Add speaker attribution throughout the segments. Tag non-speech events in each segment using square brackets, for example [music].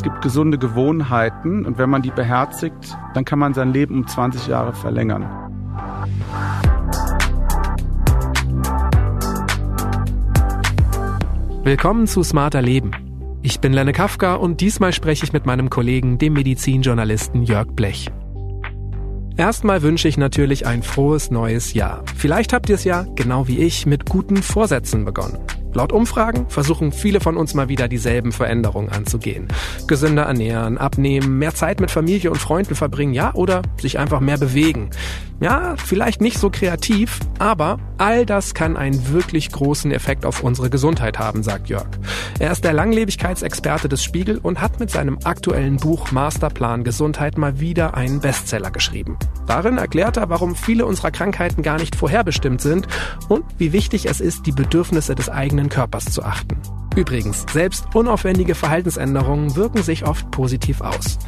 Speaker 1: Es gibt gesunde Gewohnheiten und wenn man die beherzigt, dann kann man sein Leben um 20 Jahre verlängern.
Speaker 2: Willkommen zu Smarter Leben. Ich bin Lenne Kafka und diesmal spreche ich mit meinem Kollegen, dem Medizinjournalisten Jörg Blech. Erstmal wünsche ich natürlich ein frohes neues Jahr. Vielleicht habt ihr es ja, genau wie ich, mit guten Vorsätzen begonnen. Laut Umfragen versuchen viele von uns mal wieder dieselben Veränderungen anzugehen. Gesünder ernähren, abnehmen, mehr Zeit mit Familie und Freunden verbringen, ja, oder sich einfach mehr bewegen. Ja, vielleicht nicht so kreativ, aber all das kann einen wirklich großen Effekt auf unsere Gesundheit haben, sagt Jörg. Er ist der Langlebigkeitsexperte des Spiegel und hat mit seinem aktuellen Buch Masterplan Gesundheit mal wieder einen Bestseller geschrieben. Darin erklärt er, warum viele unserer Krankheiten gar nicht vorherbestimmt sind und wie wichtig es ist, die Bedürfnisse des eigenen Körpers zu achten. Übrigens, selbst unaufwendige Verhaltensänderungen wirken sich oft positiv aus.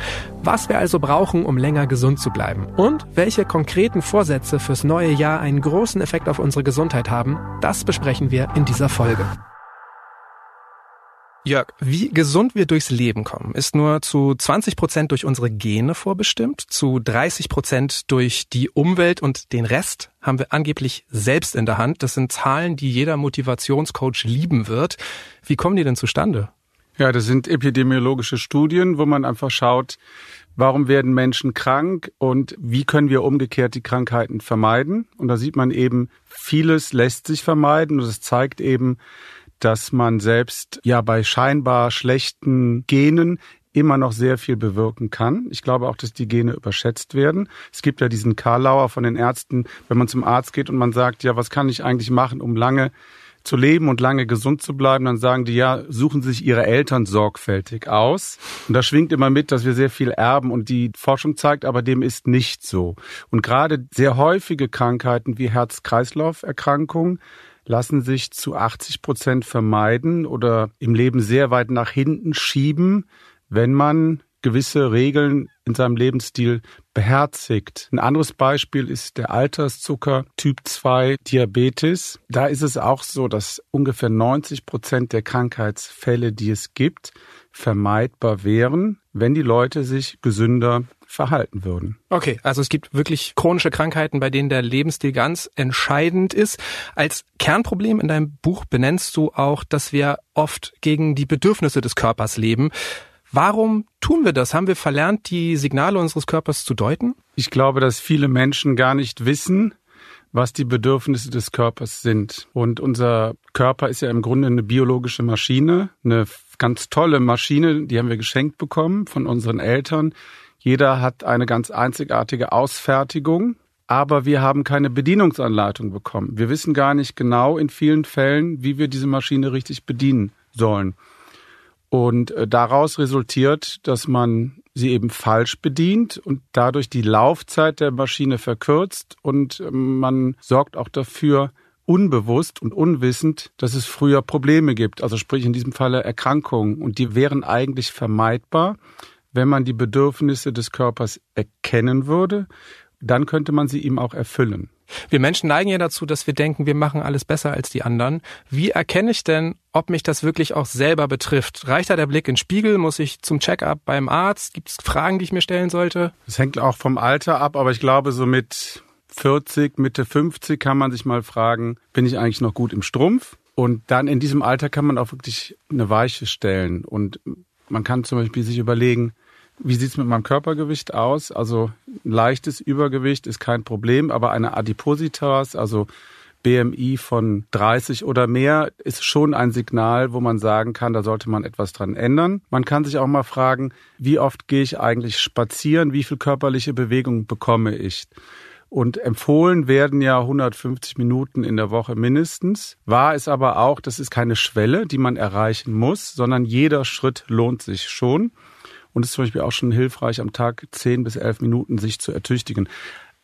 Speaker 2: Was wir also brauchen, um länger gesund zu bleiben und welche konkreten Vorsätze fürs neue Jahr einen großen Effekt auf unsere Gesundheit haben, das besprechen wir in dieser Folge. Jörg, wie gesund wir durchs Leben kommen, ist nur zu 20 Prozent durch unsere Gene vorbestimmt, zu 30 Prozent durch die Umwelt und den Rest haben wir angeblich selbst in der Hand. Das sind Zahlen, die jeder Motivationscoach lieben wird. Wie kommen die denn zustande?
Speaker 1: Ja, das sind epidemiologische Studien, wo man einfach schaut, warum werden Menschen krank und wie können wir umgekehrt die Krankheiten vermeiden. Und da sieht man eben, vieles lässt sich vermeiden und es zeigt eben, dass man selbst ja bei scheinbar schlechten Genen immer noch sehr viel bewirken kann. Ich glaube auch, dass die Gene überschätzt werden. Es gibt ja diesen Karlauer von den Ärzten, wenn man zum Arzt geht und man sagt, ja, was kann ich eigentlich machen, um lange zu leben und lange gesund zu bleiben, dann sagen die, ja, suchen sich ihre Eltern sorgfältig aus. Und da schwingt immer mit, dass wir sehr viel erben und die Forschung zeigt, aber dem ist nicht so. Und gerade sehr häufige Krankheiten wie Herz-Kreislauf-Erkrankungen lassen sich zu 80 Prozent vermeiden oder im Leben sehr weit nach hinten schieben, wenn man gewisse Regeln in seinem Lebensstil beherzigt. Ein anderes Beispiel ist der Alterszucker Typ 2 Diabetes. Da ist es auch so, dass ungefähr 90 Prozent der Krankheitsfälle, die es gibt, vermeidbar wären, wenn die Leute sich gesünder verhalten würden.
Speaker 2: Okay, also es gibt wirklich chronische Krankheiten, bei denen der Lebensstil ganz entscheidend ist. Als Kernproblem in deinem Buch benennst du auch, dass wir oft gegen die Bedürfnisse des Körpers leben. Warum tun wir das? Haben wir verlernt, die Signale unseres Körpers zu deuten?
Speaker 1: Ich glaube, dass viele Menschen gar nicht wissen, was die Bedürfnisse des Körpers sind. Und unser Körper ist ja im Grunde eine biologische Maschine, eine ganz tolle Maschine, die haben wir geschenkt bekommen von unseren Eltern. Jeder hat eine ganz einzigartige Ausfertigung, aber wir haben keine Bedienungsanleitung bekommen. Wir wissen gar nicht genau in vielen Fällen, wie wir diese Maschine richtig bedienen sollen. Und äh, daraus resultiert, dass man sie eben falsch bedient und dadurch die Laufzeit der Maschine verkürzt und ähm, man sorgt auch dafür, unbewusst und unwissend, dass es früher Probleme gibt, also sprich in diesem Falle Erkrankungen und die wären eigentlich vermeidbar, wenn man die Bedürfnisse des Körpers erkennen würde, dann könnte man sie ihm auch erfüllen.
Speaker 2: Wir Menschen neigen ja dazu, dass wir denken, wir machen alles besser als die anderen. Wie erkenne ich denn, ob mich das wirklich auch selber betrifft? Reicht da der Blick in den Spiegel? Muss ich zum Check-up beim Arzt? Gibt es Fragen, die ich mir stellen sollte?
Speaker 1: Es hängt auch vom Alter ab, aber ich glaube, so mit 40, Mitte 50 kann man sich mal fragen, bin ich eigentlich noch gut im Strumpf? Und dann in diesem Alter kann man auch wirklich eine Weiche stellen. Und man kann zum Beispiel sich überlegen, wie sieht's mit meinem Körpergewicht aus? Also ein leichtes Übergewicht ist kein Problem, aber eine Adipositas, also BMI von 30 oder mehr, ist schon ein Signal, wo man sagen kann, da sollte man etwas dran ändern. Man kann sich auch mal fragen, wie oft gehe ich eigentlich spazieren? Wie viel körperliche Bewegung bekomme ich? Und empfohlen werden ja 150 Minuten in der Woche mindestens. Wahr ist aber auch, das ist keine Schwelle, die man erreichen muss, sondern jeder Schritt lohnt sich schon. Und es ist zum Beispiel auch schon hilfreich, am Tag 10 bis 11 Minuten sich zu ertüchtigen.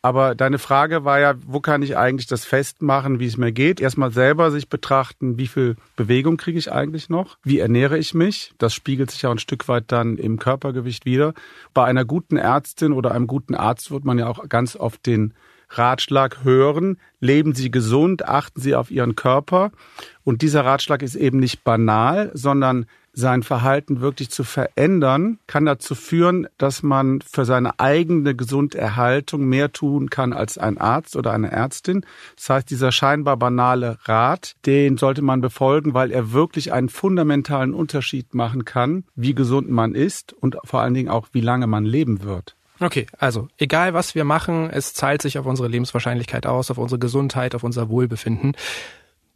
Speaker 1: Aber deine Frage war ja, wo kann ich eigentlich das festmachen, wie es mir geht? Erstmal selber sich betrachten, wie viel Bewegung kriege ich eigentlich noch? Wie ernähre ich mich? Das spiegelt sich ja ein Stück weit dann im Körpergewicht wieder. Bei einer guten Ärztin oder einem guten Arzt wird man ja auch ganz oft den Ratschlag hören, leben Sie gesund, achten Sie auf Ihren Körper. Und dieser Ratschlag ist eben nicht banal, sondern sein Verhalten wirklich zu verändern, kann dazu führen, dass man für seine eigene Gesunderhaltung mehr tun kann als ein Arzt oder eine Ärztin. Das heißt, dieser scheinbar banale Rat, den sollte man befolgen, weil er wirklich einen fundamentalen Unterschied machen kann, wie gesund man ist und vor allen Dingen auch, wie lange man leben wird.
Speaker 2: Okay, also egal was wir machen, es zahlt sich auf unsere Lebenswahrscheinlichkeit aus, auf unsere Gesundheit, auf unser Wohlbefinden.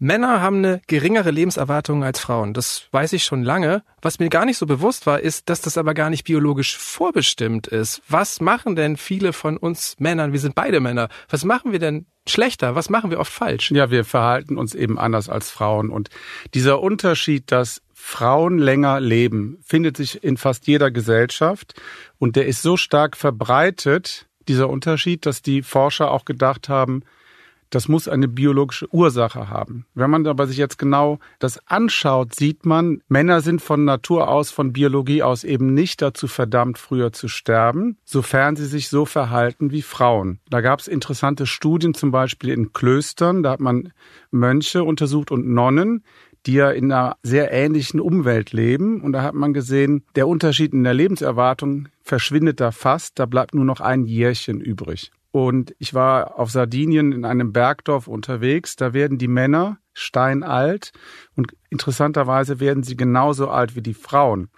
Speaker 2: Männer haben eine geringere Lebenserwartung als Frauen. Das weiß ich schon lange. Was mir gar nicht so bewusst war, ist, dass das aber gar nicht biologisch vorbestimmt ist. Was machen denn viele von uns Männern? Wir sind beide Männer. Was machen wir denn schlechter? Was machen wir oft falsch?
Speaker 1: Ja, wir verhalten uns eben anders als Frauen. Und dieser Unterschied, dass Frauen länger leben, findet sich in fast jeder Gesellschaft. Und der ist so stark verbreitet, dieser Unterschied, dass die Forscher auch gedacht haben, das muss eine biologische Ursache haben. Wenn man aber sich jetzt genau das anschaut, sieht man, Männer sind von Natur aus, von Biologie aus eben nicht dazu verdammt, früher zu sterben, sofern sie sich so verhalten wie Frauen. Da gab es interessante Studien, zum Beispiel in Klöstern, da hat man Mönche untersucht und Nonnen, die ja in einer sehr ähnlichen Umwelt leben. Und da hat man gesehen, der Unterschied in der Lebenserwartung verschwindet da fast, da bleibt nur noch ein Jährchen übrig. Und ich war auf Sardinien in einem Bergdorf unterwegs. Da werden die Männer steinalt und interessanterweise werden sie genauso alt wie die Frauen.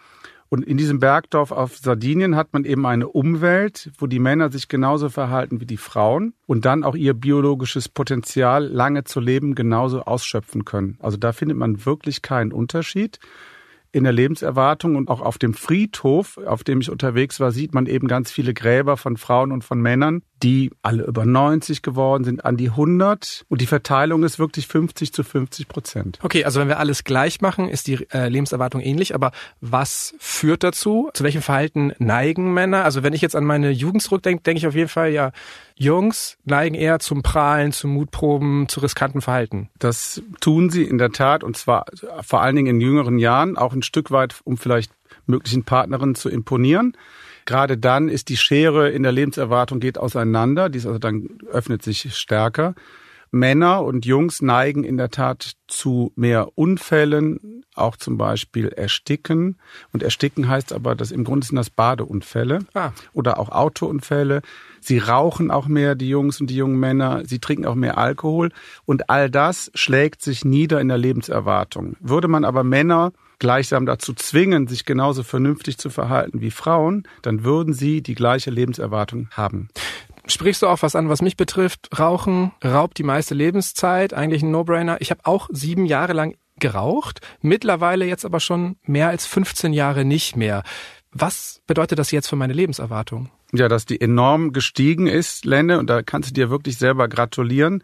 Speaker 1: Und in diesem Bergdorf auf Sardinien hat man eben eine Umwelt, wo die Männer sich genauso verhalten wie die Frauen und dann auch ihr biologisches Potenzial, lange zu leben, genauso ausschöpfen können. Also da findet man wirklich keinen Unterschied in der Lebenserwartung und auch auf dem Friedhof, auf dem ich unterwegs war, sieht man eben ganz viele Gräber von Frauen und von Männern, die alle über 90 geworden sind, an die 100 und die Verteilung ist wirklich 50 zu 50 Prozent.
Speaker 2: Okay, also wenn wir alles gleich machen, ist die äh, Lebenserwartung ähnlich, aber was führt dazu? Zu welchem Verhalten neigen Männer? Also wenn ich jetzt an meine Jugend zurückdenke, denke ich auf jeden Fall, ja, Jungs neigen eher zum Prahlen, zu Mutproben, zu riskanten Verhalten.
Speaker 1: Das tun sie in der Tat und zwar vor allen Dingen in jüngeren Jahren, auch ein Stück weit, um vielleicht möglichen Partnerinnen zu imponieren. Gerade dann ist die Schere in der Lebenserwartung geht auseinander, die ist also dann öffnet sich stärker. Männer und Jungs neigen in der Tat zu mehr Unfällen, auch zum Beispiel Ersticken. Und Ersticken heißt aber, dass im Grunde sind das Badeunfälle ah. oder auch Autounfälle. Sie rauchen auch mehr, die Jungs und die jungen Männer. Sie trinken auch mehr Alkohol. Und all das schlägt sich nieder in der Lebenserwartung. Würde man aber Männer gleichsam dazu zwingen, sich genauso vernünftig zu verhalten wie Frauen, dann würden sie die gleiche Lebenserwartung haben
Speaker 2: sprichst du auch was an, was mich betrifft. Rauchen raubt die meiste Lebenszeit, eigentlich ein No-Brainer. Ich habe auch sieben Jahre lang geraucht, mittlerweile jetzt aber schon mehr als 15 Jahre nicht mehr. Was bedeutet das jetzt für meine Lebenserwartung?
Speaker 1: Ja, dass die enorm gestiegen ist, Lenne, und da kannst du dir wirklich selber gratulieren.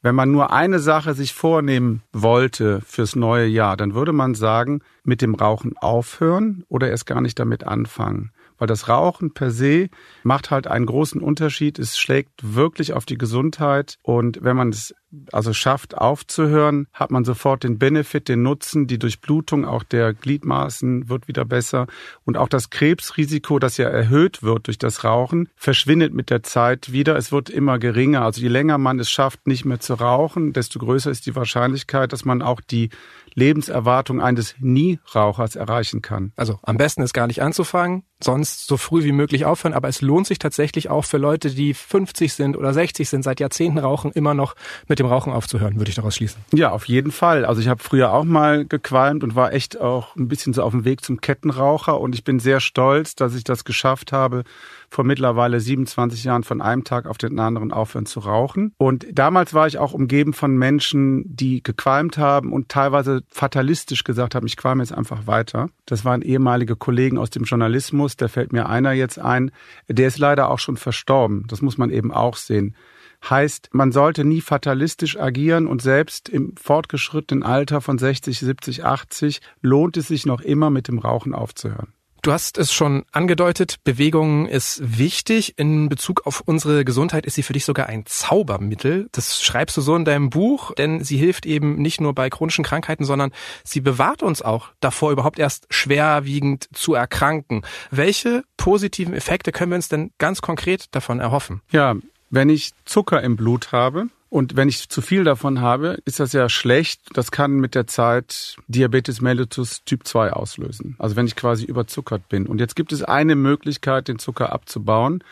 Speaker 1: Wenn man nur eine Sache sich vornehmen wollte fürs neue Jahr, dann würde man sagen, mit dem Rauchen aufhören oder erst gar nicht damit anfangen weil das Rauchen per se macht halt einen großen Unterschied. Es schlägt wirklich auf die Gesundheit und wenn man es also schafft aufzuhören, hat man sofort den Benefit, den Nutzen, die Durchblutung auch der Gliedmaßen wird wieder besser und auch das Krebsrisiko, das ja erhöht wird durch das Rauchen, verschwindet mit der Zeit wieder. Es wird immer geringer. Also je länger man es schafft, nicht mehr zu rauchen, desto größer ist die Wahrscheinlichkeit, dass man auch die Lebenserwartung eines Nie-Rauchers erreichen kann.
Speaker 2: Also am besten ist gar nicht anzufangen, sonst so früh wie möglich aufhören. Aber es lohnt sich tatsächlich auch für Leute, die 50 sind oder 60 sind, seit Jahrzehnten rauchen, immer noch mit dem Rauchen aufzuhören, würde ich daraus schließen.
Speaker 1: Ja, auf jeden Fall. Also ich habe früher auch mal gequalmt und war echt auch ein bisschen so auf dem Weg zum Kettenraucher. Und ich bin sehr stolz, dass ich das geschafft habe, vor mittlerweile 27 Jahren von einem Tag auf den anderen aufhören zu rauchen. Und damals war ich auch umgeben von Menschen, die gequalmt haben und teilweise fatalistisch gesagt haben, ich qualme jetzt einfach weiter. Das waren ehemalige Kollegen aus dem Journalismus, da fällt mir einer jetzt ein, der ist leider auch schon verstorben. Das muss man eben auch sehen heißt, man sollte nie fatalistisch agieren und selbst im fortgeschrittenen Alter von 60, 70, 80 lohnt es sich noch immer mit dem Rauchen aufzuhören.
Speaker 2: Du hast es schon angedeutet, Bewegung ist wichtig. In Bezug auf unsere Gesundheit ist sie für dich sogar ein Zaubermittel. Das schreibst du so in deinem Buch, denn sie hilft eben nicht nur bei chronischen Krankheiten, sondern sie bewahrt uns auch davor, überhaupt erst schwerwiegend zu erkranken. Welche positiven Effekte können wir uns denn ganz konkret davon erhoffen?
Speaker 1: Ja, wenn ich Zucker im Blut habe, Und wenn ich zu viel davon habe, ist das ja schlecht. Das kann mit der Zeit Diabetes mellitus Typ 2 auslösen. Also wenn ich quasi überzuckert bin. Und jetzt gibt es eine Möglichkeit, den Zucker abzubauen.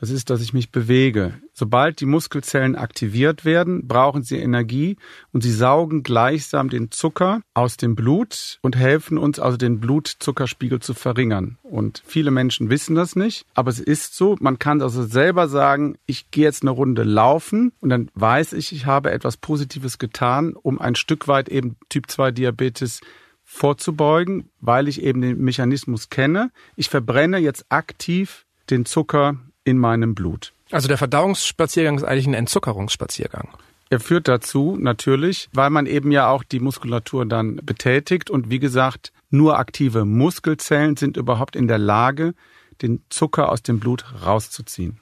Speaker 1: Das ist, dass ich mich bewege. Sobald die Muskelzellen aktiviert werden, brauchen sie Energie und sie saugen gleichsam den Zucker aus dem Blut und helfen uns also den Blutzuckerspiegel zu verringern. Und viele Menschen wissen das nicht, aber es ist so. Man kann also selber sagen, ich gehe jetzt eine Runde laufen und dann weiß ich, ich habe etwas Positives getan, um ein Stück weit eben Typ 2 Diabetes vorzubeugen, weil ich eben den Mechanismus kenne. Ich verbrenne jetzt aktiv den Zucker in meinem Blut.
Speaker 2: Also der Verdauungsspaziergang ist eigentlich ein Entzuckerungsspaziergang.
Speaker 1: Er führt dazu natürlich, weil man eben ja auch die Muskulatur dann betätigt und wie gesagt, nur aktive Muskelzellen sind überhaupt in der Lage, den Zucker aus dem Blut rauszuziehen.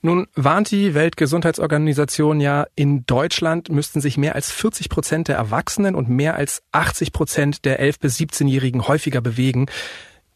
Speaker 2: Nun warnt die Weltgesundheitsorganisation ja, in Deutschland müssten sich mehr als 40 Prozent der Erwachsenen und mehr als 80 Prozent der 11- bis 17-Jährigen häufiger bewegen.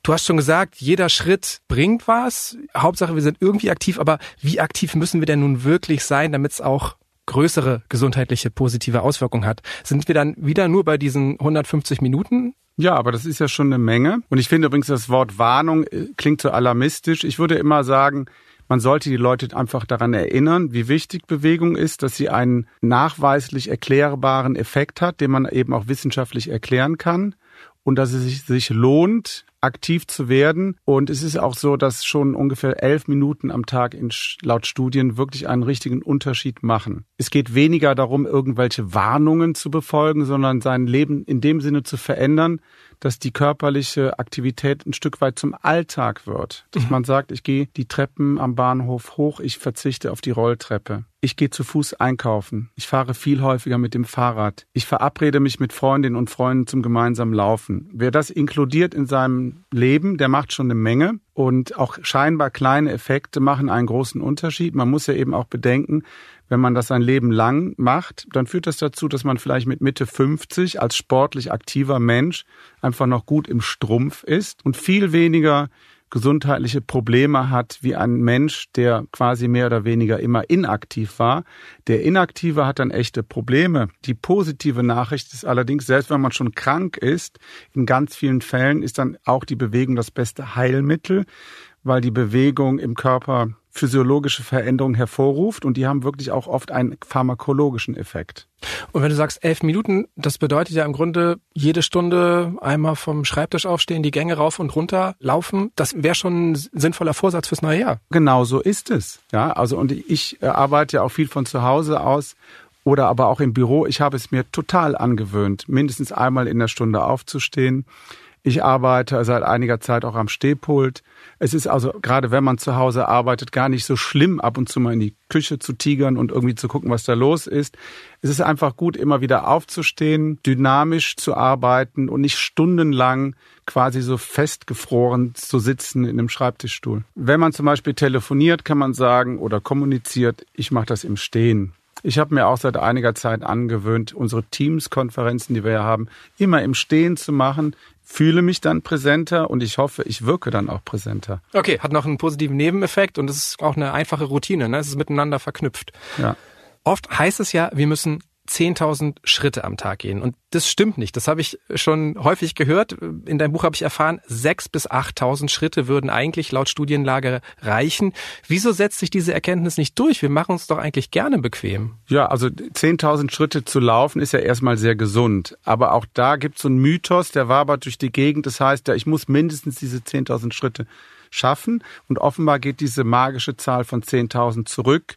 Speaker 2: Du hast schon gesagt, jeder Schritt bringt was. Hauptsache, wir sind irgendwie aktiv, aber wie aktiv müssen wir denn nun wirklich sein, damit es auch größere gesundheitliche positive Auswirkungen hat? Sind wir dann wieder nur bei diesen 150 Minuten?
Speaker 1: Ja, aber das ist ja schon eine Menge. Und ich finde übrigens, das Wort Warnung äh, klingt so alarmistisch. Ich würde immer sagen, man sollte die Leute einfach daran erinnern, wie wichtig Bewegung ist, dass sie einen nachweislich erklärbaren Effekt hat, den man eben auch wissenschaftlich erklären kann und dass es sich, sich lohnt, aktiv zu werden. Und es ist auch so, dass schon ungefähr elf Minuten am Tag in, laut Studien wirklich einen richtigen Unterschied machen. Es geht weniger darum, irgendwelche Warnungen zu befolgen, sondern sein Leben in dem Sinne zu verändern, dass die körperliche Aktivität ein Stück weit zum Alltag wird. Dass mhm. man sagt, ich gehe die Treppen am Bahnhof hoch, ich verzichte auf die Rolltreppe. Ich gehe zu Fuß einkaufen. Ich fahre viel häufiger mit dem Fahrrad. Ich verabrede mich mit Freundinnen und Freunden zum gemeinsamen Laufen. Wer das inkludiert in seinem Leben, der macht schon eine Menge. Und auch scheinbar kleine Effekte machen einen großen Unterschied. Man muss ja eben auch bedenken, wenn man das ein Leben lang macht, dann führt das dazu, dass man vielleicht mit Mitte 50 als sportlich aktiver Mensch einfach noch gut im Strumpf ist und viel weniger gesundheitliche Probleme hat wie ein Mensch, der quasi mehr oder weniger immer inaktiv war. Der Inaktive hat dann echte Probleme. Die positive Nachricht ist allerdings, selbst wenn man schon krank ist, in ganz vielen Fällen ist dann auch die Bewegung das beste Heilmittel, weil die Bewegung im Körper physiologische Veränderungen hervorruft und die haben wirklich auch oft einen pharmakologischen Effekt.
Speaker 2: Und wenn du sagst elf Minuten, das bedeutet ja im Grunde jede Stunde einmal vom Schreibtisch aufstehen, die Gänge rauf und runter laufen. Das wäre schon ein sinnvoller Vorsatz fürs neue Jahr.
Speaker 1: Genau so ist es. Ja, also und ich äh, arbeite ja auch viel von zu Hause aus oder aber auch im Büro. Ich habe es mir total angewöhnt, mindestens einmal in der Stunde aufzustehen. Ich arbeite seit einiger Zeit auch am Stehpult. Es ist also, gerade wenn man zu Hause arbeitet, gar nicht so schlimm, ab und zu mal in die Küche zu tigern und irgendwie zu gucken, was da los ist. Es ist einfach gut, immer wieder aufzustehen, dynamisch zu arbeiten und nicht stundenlang quasi so festgefroren zu sitzen in einem Schreibtischstuhl. Wenn man zum Beispiel telefoniert, kann man sagen oder kommuniziert, ich mache das im Stehen. Ich habe mir auch seit einiger Zeit angewöhnt, unsere Teams-Konferenzen, die wir ja haben, immer im Stehen zu machen fühle mich dann präsenter und ich hoffe, ich wirke dann auch präsenter.
Speaker 2: Okay, hat noch einen positiven Nebeneffekt und es ist auch eine einfache Routine, ne? Es ist miteinander verknüpft.
Speaker 1: Ja.
Speaker 2: Oft heißt es ja, wir müssen 10.000 Schritte am Tag gehen. Und das stimmt nicht. Das habe ich schon häufig gehört. In deinem Buch habe ich erfahren, 6.000 bis 8.000 Schritte würden eigentlich laut Studienlage reichen. Wieso setzt sich diese Erkenntnis nicht durch? Wir machen uns doch eigentlich gerne bequem.
Speaker 1: Ja, also 10.000 Schritte zu laufen ist ja erstmal sehr gesund. Aber auch da gibt es so einen Mythos, der wabert durch die Gegend. Das heißt ja, ich muss mindestens diese 10.000 Schritte schaffen. Und offenbar geht diese magische Zahl von 10.000 zurück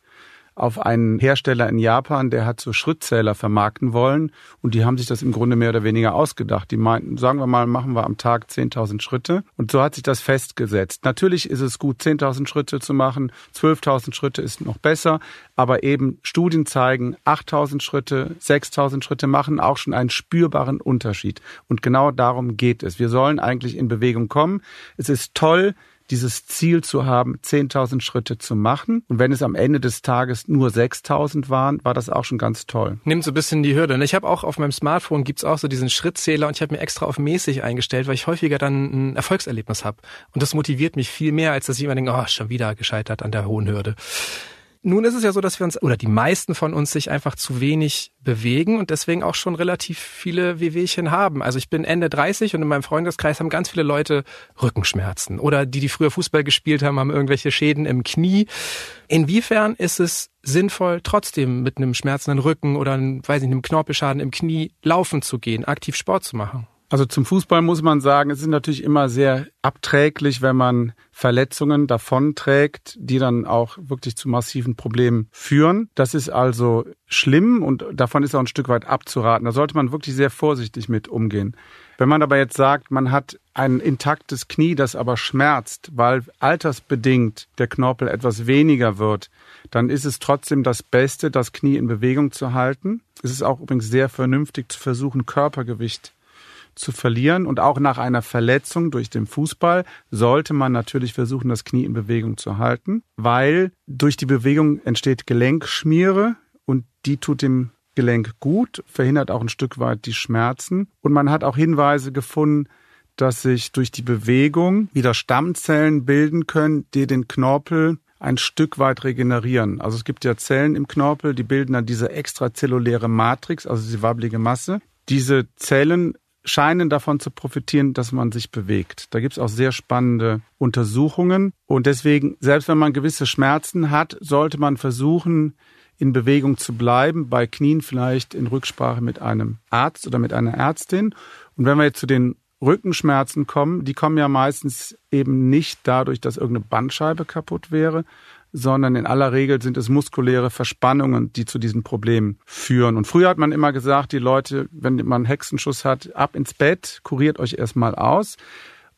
Speaker 1: auf einen Hersteller in Japan, der hat so Schrittzähler vermarkten wollen und die haben sich das im Grunde mehr oder weniger ausgedacht. Die meinten, sagen wir mal, machen wir am Tag 10.000 Schritte und so hat sich das festgesetzt. Natürlich ist es gut, 10.000 Schritte zu machen, 12.000 Schritte ist noch besser, aber eben Studien zeigen, 8.000 Schritte, 6.000 Schritte machen auch schon einen spürbaren Unterschied und genau darum geht es. Wir sollen eigentlich in Bewegung kommen. Es ist toll, dieses Ziel zu haben, 10.000 Schritte zu machen. Und wenn es am Ende des Tages nur 6.000 waren, war das auch schon ganz toll.
Speaker 2: Nimmt so ein bisschen die Hürde. Ich habe auch auf meinem Smartphone gibt's auch so diesen Schrittzähler und ich habe mir extra auf mäßig eingestellt, weil ich häufiger dann ein Erfolgserlebnis habe. Und das motiviert mich viel mehr, als dass ich immer denke, oh, schon wieder gescheitert an der hohen Hürde. Nun ist es ja so, dass wir uns, oder die meisten von uns sich einfach zu wenig bewegen und deswegen auch schon relativ viele Wehwehchen haben. Also ich bin Ende 30 und in meinem Freundeskreis haben ganz viele Leute Rückenschmerzen oder die, die früher Fußball gespielt haben, haben irgendwelche Schäden im Knie. Inwiefern ist es sinnvoll, trotzdem mit einem schmerzenden Rücken oder einem, weiß ich, einem Knorpelschaden im Knie laufen zu gehen, aktiv Sport zu machen?
Speaker 1: Also zum Fußball muss man sagen, es ist natürlich immer sehr abträglich, wenn man Verletzungen davonträgt, die dann auch wirklich zu massiven Problemen führen. Das ist also schlimm und davon ist auch ein Stück weit abzuraten. Da sollte man wirklich sehr vorsichtig mit umgehen. Wenn man aber jetzt sagt, man hat ein intaktes Knie, das aber schmerzt, weil altersbedingt der Knorpel etwas weniger wird, dann ist es trotzdem das Beste, das Knie in Bewegung zu halten. Es ist auch übrigens sehr vernünftig zu versuchen, Körpergewicht zu verlieren. Und auch nach einer Verletzung durch den Fußball sollte man natürlich versuchen, das Knie in Bewegung zu halten, weil durch die Bewegung entsteht Gelenkschmiere und die tut dem Gelenk gut, verhindert auch ein Stück weit die Schmerzen. Und man hat auch Hinweise gefunden, dass sich durch die Bewegung wieder Stammzellen bilden können, die den Knorpel ein Stück weit regenerieren. Also es gibt ja Zellen im Knorpel, die bilden dann diese extrazelluläre Matrix, also die wabbelige Masse. Diese Zellen scheinen davon zu profitieren, dass man sich bewegt. Da gibt es auch sehr spannende Untersuchungen. Und deswegen, selbst wenn man gewisse Schmerzen hat, sollte man versuchen, in Bewegung zu bleiben, bei Knien vielleicht in Rücksprache mit einem Arzt oder mit einer Ärztin. Und wenn wir jetzt zu den Rückenschmerzen kommen, die kommen ja meistens eben nicht dadurch, dass irgendeine Bandscheibe kaputt wäre, sondern in aller Regel sind es muskuläre Verspannungen, die zu diesen Problemen führen. Und früher hat man immer gesagt, die Leute, wenn man einen Hexenschuss hat, ab ins Bett, kuriert euch erstmal aus.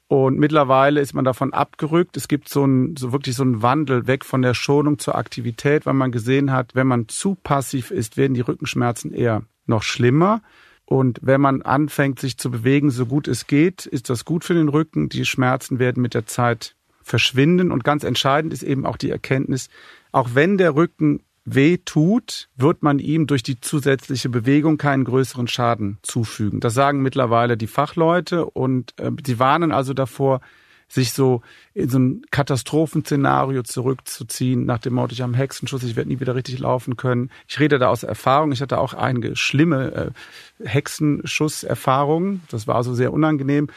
Speaker 1: Und mittlerweile ist man davon abgerückt. Es gibt so, ein, so wirklich so einen Wandel weg von der Schonung zur Aktivität, weil man gesehen hat, wenn man zu passiv ist, werden die Rückenschmerzen eher noch schlimmer. Und wenn man anfängt, sich zu bewegen, so gut es geht, ist das gut für den Rücken. Die Schmerzen werden mit der Zeit verschwinden. Und ganz entscheidend ist eben auch die Erkenntnis, auch wenn der Rücken weh tut, wird man ihm durch die zusätzliche Bewegung keinen größeren Schaden zufügen. Das sagen mittlerweile die Fachleute und äh, sie warnen also davor, sich so in so ein Katastrophenszenario zurückzuziehen, nach dem Motto, ich habe einen Hexenschuss, ich werde nie wieder richtig laufen können. Ich rede da aus Erfahrung. Ich hatte auch einige schlimme äh, Hexenschusserfahrungen. Das war also sehr unangenehm.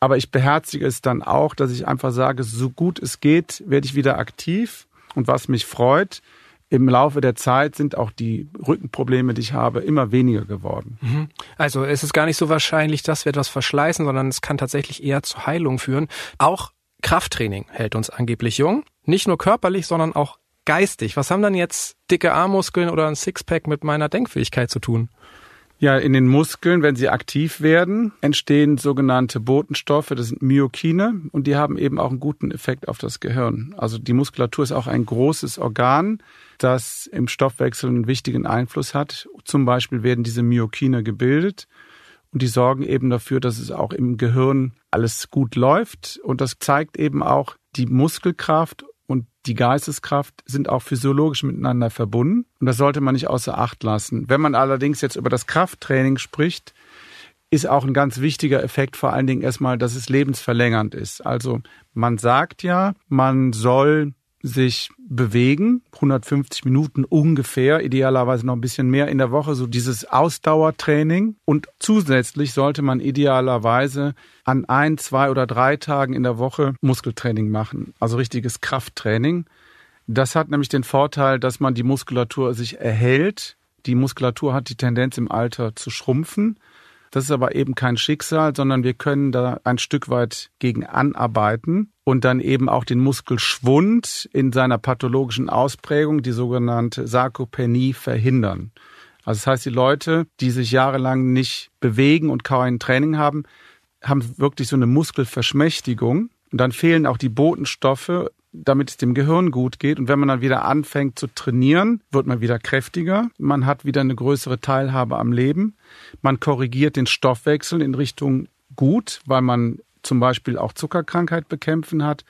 Speaker 1: Aber ich beherzige es dann auch, dass ich einfach sage, so gut es geht, werde ich wieder aktiv. Und was mich freut, im Laufe der Zeit sind auch die Rückenprobleme, die ich habe, immer weniger geworden.
Speaker 2: Mhm. Also es ist gar nicht so wahrscheinlich, dass wir etwas verschleißen, sondern es kann tatsächlich eher zur Heilung führen. Auch Krafttraining hält uns angeblich jung. Nicht nur körperlich, sondern auch geistig. Was haben dann jetzt dicke Armmuskeln oder ein Sixpack mit meiner Denkfähigkeit zu tun?
Speaker 1: Ja, in den Muskeln, wenn sie aktiv werden, entstehen sogenannte Botenstoffe, das sind Myokine, und die haben eben auch einen guten Effekt auf das Gehirn. Also die Muskulatur ist auch ein großes Organ, das im Stoffwechsel einen wichtigen Einfluss hat. Zum Beispiel werden diese Myokine gebildet und die sorgen eben dafür, dass es auch im Gehirn alles gut läuft. Und das zeigt eben auch die Muskelkraft die Geisteskraft sind auch physiologisch miteinander verbunden. Und das sollte man nicht außer Acht lassen. Wenn man allerdings jetzt über das Krafttraining spricht, ist auch ein ganz wichtiger Effekt vor allen Dingen erstmal, dass es lebensverlängernd ist. Also man sagt ja, man soll sich bewegen, 150 Minuten ungefähr, idealerweise noch ein bisschen mehr in der Woche, so dieses Ausdauertraining. Und zusätzlich sollte man idealerweise an ein, zwei oder drei Tagen in der Woche Muskeltraining machen, also richtiges Krafttraining. Das hat nämlich den Vorteil, dass man die Muskulatur sich erhält. Die Muskulatur hat die Tendenz im Alter zu schrumpfen. Das ist aber eben kein Schicksal, sondern wir können da ein Stück weit gegen anarbeiten und dann eben auch den Muskelschwund in seiner pathologischen Ausprägung, die sogenannte Sarkopenie, verhindern. Also das heißt, die Leute, die sich jahrelang nicht bewegen und kaum ein Training haben, haben wirklich so eine Muskelverschmächtigung. Und dann fehlen auch die Botenstoffe, damit es dem Gehirn gut geht. Und wenn man dann wieder anfängt zu trainieren, wird man wieder kräftiger. Man hat wieder eine größere Teilhabe am Leben. Man korrigiert den Stoffwechsel in Richtung gut, weil man zum Beispiel auch Zuckerkrankheit bekämpfen hat.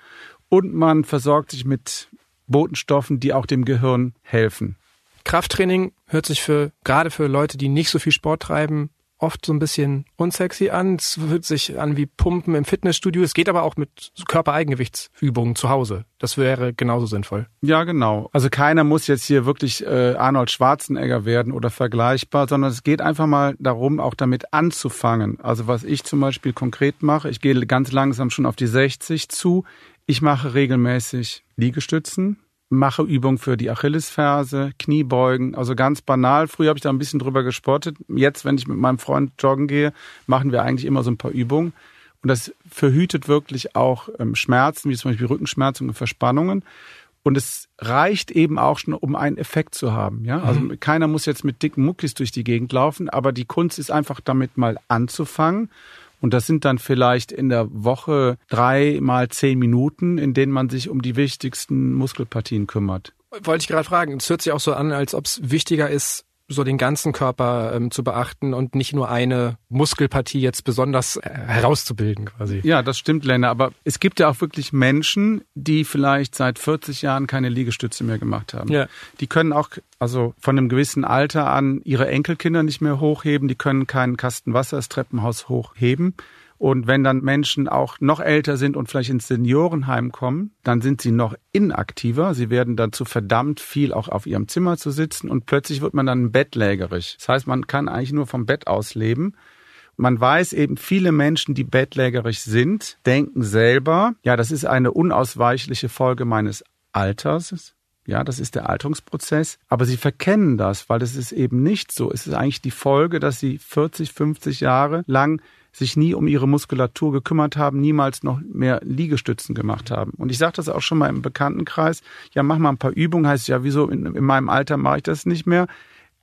Speaker 1: Und man versorgt sich mit Botenstoffen, die auch dem Gehirn helfen.
Speaker 2: Krafttraining hört sich für, gerade für Leute, die nicht so viel Sport treiben, oft so ein bisschen unsexy an. Es fühlt sich an wie Pumpen im Fitnessstudio. Es geht aber auch mit Körpereigengewichtsübungen zu Hause. Das wäre genauso sinnvoll.
Speaker 1: Ja, genau. Also keiner muss jetzt hier wirklich äh, Arnold Schwarzenegger werden oder vergleichbar, sondern es geht einfach mal darum, auch damit anzufangen. Also was ich zum Beispiel konkret mache, ich gehe ganz langsam schon auf die 60 zu. Ich mache regelmäßig Liegestützen, mache Übungen für die Achillesferse, Kniebeugen, also ganz banal. Früher habe ich da ein bisschen drüber gesportet. Jetzt, wenn ich mit meinem Freund joggen gehe, machen wir eigentlich immer so ein paar Übungen. Und das verhütet wirklich auch ähm, Schmerzen, wie zum Beispiel Rückenschmerzen und Verspannungen. Und es reicht eben auch schon, um einen Effekt zu haben. Ja, also mhm. keiner muss jetzt mit dicken Muckis durch die Gegend laufen, aber die Kunst ist einfach damit mal anzufangen und das sind dann vielleicht in der Woche drei mal zehn Minuten, in denen man sich um die wichtigsten Muskelpartien kümmert.
Speaker 2: Wollte ich gerade fragen. Es hört sich auch so an, als ob es wichtiger ist, so den ganzen Körper ähm, zu beachten und nicht nur eine Muskelpartie jetzt besonders äh, herauszubilden quasi.
Speaker 1: Ja, das stimmt, Lena. Aber es gibt ja auch wirklich Menschen, die vielleicht seit 40 Jahren keine Liegestütze mehr gemacht haben. Ja. Die können auch, also von einem gewissen Alter an, ihre Enkelkinder nicht mehr hochheben. Die können keinen Kasten Wasser, das Treppenhaus hochheben. Und wenn dann Menschen auch noch älter sind und vielleicht ins Seniorenheim kommen, dann sind sie noch inaktiver. Sie werden dazu verdammt viel auch auf ihrem Zimmer zu sitzen und plötzlich wird man dann bettlägerig. Das heißt, man kann eigentlich nur vom Bett aus leben. Man weiß eben, viele Menschen, die bettlägerig sind, denken selber, ja, das ist eine unausweichliche Folge meines Alters. Ja, das ist der Alterungsprozess. Aber sie verkennen das, weil es ist eben nicht so. Es ist eigentlich die Folge, dass sie 40, 50 Jahre lang sich nie um ihre Muskulatur gekümmert haben, niemals noch mehr Liegestützen gemacht haben. Und ich sage das auch schon mal im Bekanntenkreis, ja, mach mal ein paar Übungen, heißt ja, wieso in, in meinem Alter mache ich das nicht mehr?